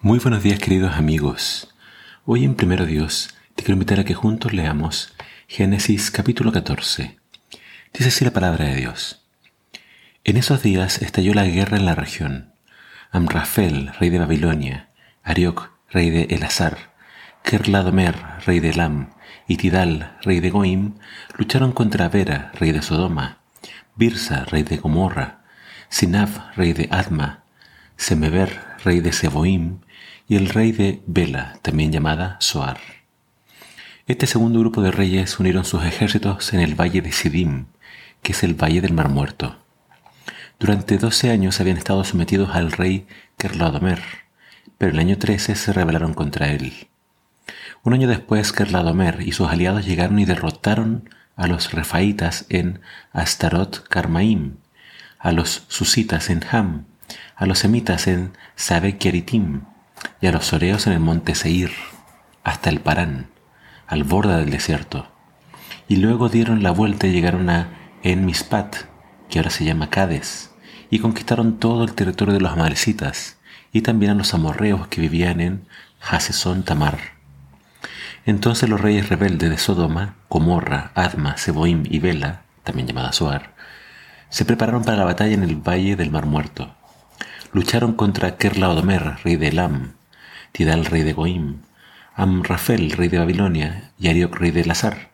Muy buenos días queridos amigos. Hoy en Primero Dios te quiero invitar a que juntos leamos Génesis capítulo 14. Dice así la palabra de Dios. En esos días estalló la guerra en la región. Amrafel, rey de Babilonia, Arioc, rey de Elazar, Kerladomer, rey de Elam, y Tidal, rey de Goim, lucharon contra Vera, rey de Sodoma, Birsa, rey de Gomorra, Sinaf, rey de Adma, Semeber, rey de Seboim, y el rey de Bela, también llamada Soar. Este segundo grupo de reyes unieron sus ejércitos en el valle de Sidim, que es el valle del Mar Muerto. Durante doce años habían estado sometidos al rey Kerladomer, pero en el año 13 se rebelaron contra él. Un año después, Kerladomer y sus aliados llegaron y derrotaron a los refaitas en Astarot Carmaim, a los susitas en Ham, a los semitas en Sabequeritim y a los soreos en el monte Seir, hasta el Parán, al borde del desierto. Y luego dieron la vuelta y llegaron a En-Mispat, que ahora se llama Cades, y conquistaron todo el territorio de los amalecitas y también a los amorreos que vivían en Hasesón Tamar. Entonces los reyes rebeldes de Sodoma, Comorra, Adma, Seboim y Bela, también llamada Soar, se prepararon para la batalla en el valle del Mar Muerto lucharon contra Kerlaodomer, rey de Elam, Tidal, rey de Goim, Amrafel, rey de Babilonia, y Arioc, rey de Lazar.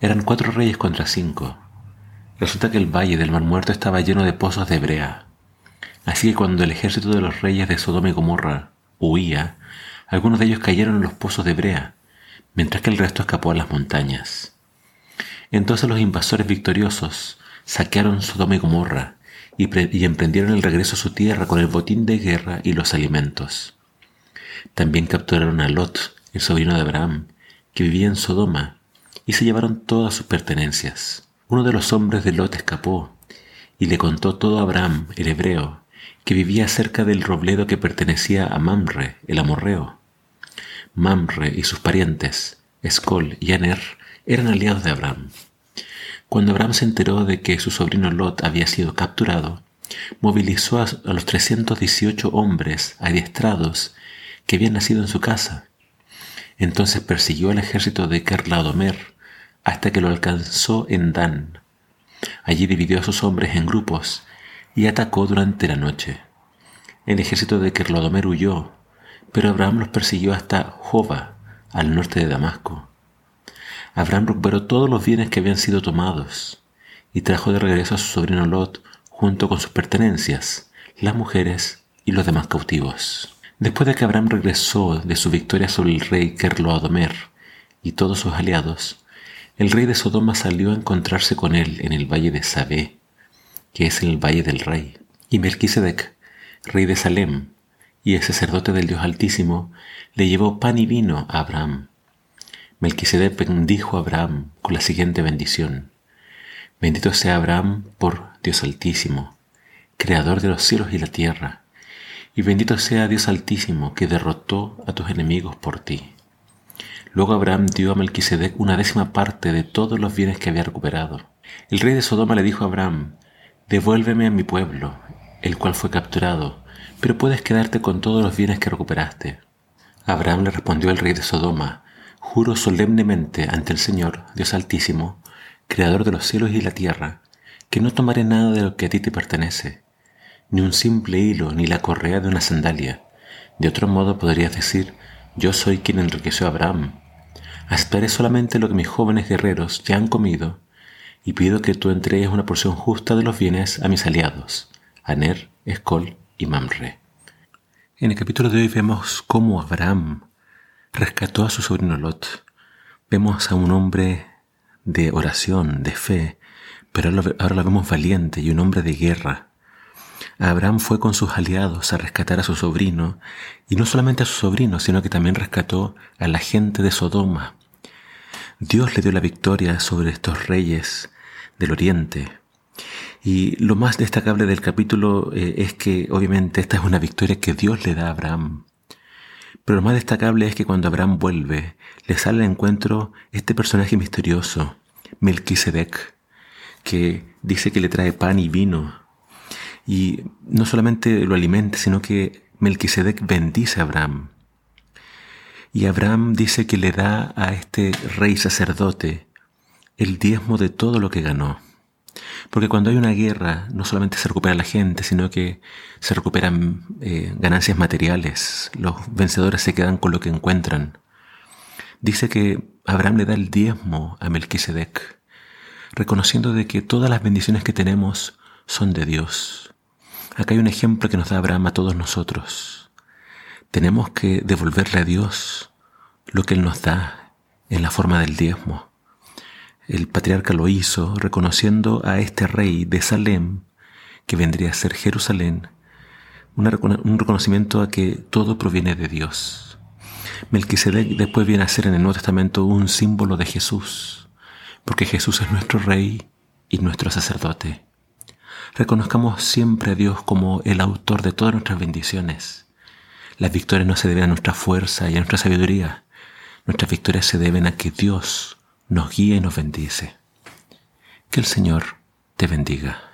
Eran cuatro reyes contra cinco. Resulta que el valle del Mar Muerto estaba lleno de pozos de brea. Así que cuando el ejército de los reyes de Sodoma y Gomorra huía, algunos de ellos cayeron en los pozos de brea, mientras que el resto escapó a las montañas. Entonces los invasores victoriosos saquearon Sodoma y Gomorra y, emprendieron el regreso a su tierra con el botín de guerra y los alimentos. También capturaron a Lot, el sobrino de Abraham, que vivía en Sodoma, y se llevaron todas sus pertenencias. Uno de los hombres de Lot escapó y le contó todo a Abraham, el hebreo, que vivía cerca del robledo que pertenecía a Mamre, el amorreo. Mamre y sus parientes, Escol y Aner, eran aliados de Abraham. Cuando Abraham se enteró de que su sobrino Lot había sido capturado, movilizó a, los 318 hombres adiestrados que habían nacido en su casa. Entonces persiguió al ejército de Kerlaodomer hasta que lo alcanzó en Dan. Allí dividió a sus hombres en grupos y atacó durante la noche. El ejército de Kerlaodomer huyó, pero Abraham los persiguió hasta Jova, al norte de Damasco. Abraham recuperó todos los bienes que habían sido tomados y trajo de regreso a su sobrino Lot junto con sus pertenencias, las mujeres y los demás cautivos. Después de que Abraham regresó de su victoria sobre el rey Kerloadomer y todos sus aliados, el rey de Sodoma salió a encontrarse con él en el valle de Sabé, que es el valle del rey, y Melquisedec, rey de Salem, y el sacerdote del Dios Altísimo, le llevó pan y vino a Abraham Melquisedec bendijo a Abraham con la siguiente bendición. Bendito sea Abraham por Dios Altísimo, Creador de los cielos y la tierra, y bendito sea Dios Altísimo que derrotó a tus enemigos por ti. Luego Abraham dio a Melquisedec una décima parte de todos los bienes que había recuperado. El rey de Sodoma le dijo a Abraham, devuélveme a mi pueblo, el cual fue capturado, pero puedes quedarte con todos los bienes que recuperaste. Abraham le respondió al rey de Sodoma, Juro solemnemente ante el Señor, Dios Altísimo, Creador de los cielos y la tierra, que no tomaré nada de lo que a ti te pertenece, ni un simple hilo, ni la correa de una sandalia. De otro modo podrías decir, yo soy quien enriqueció a Abraham. Aceptaré solamente lo que mis jóvenes guerreros ya han comido, y pido que tú entregues una porción justa de los bienes a mis aliados, Aner, Escol y Mamre. En el capítulo de hoy vemos cómo Abraham rescató a su sobrino Lot. Vemos a un hombre de oración, de fe, pero ahora lo vemos valiente y un hombre de guerra. Abraham fue con sus aliados a rescatar a su sobrino, y no solamente a su sobrino, sino que también rescató a la gente de Sodoma. Dios le dio la victoria sobre estos reyes del oriente. Y lo más destacable del capítulo eh, es que obviamente esta es una victoria que Dios le da a Abraham. Pero lo más destacable es que cuando Abraham vuelve, le sale al encuentro este personaje misterioso, Melquisedec, que dice que le trae pan y vino. Y no solamente lo alimenta, sino que Melquisedec bendice a Abraham. Y Abraham dice que le da a este rey sacerdote el diezmo de todo lo que ganó. Porque cuando hay una guerra, no solamente se recupera la gente, sino que se recuperan eh, ganancias materiales. Los vencedores se quedan con lo que encuentran. Dice que Abraham le da el diezmo a Melquisedec, reconociendo de que todas las bendiciones que tenemos son de Dios. Acá hay un ejemplo que nos da Abraham a todos nosotros. Tenemos que devolverle a Dios lo que Él nos da en la forma del diezmo. El patriarca lo hizo reconociendo a este rey de Salem, que vendría a ser Jerusalén, un reconocimiento a que todo proviene de Dios. Melquisedec después viene a ser en el Nuevo Testamento un símbolo de Jesús, porque Jesús es nuestro rey y nuestro sacerdote. Reconozcamos siempre a Dios como el autor de todas nuestras bendiciones. Las victorias no se deben a nuestra fuerza y a nuestra sabiduría. Nuestras victorias se deben a que Dios nos guía y nos bendice. Que el Señor te bendiga.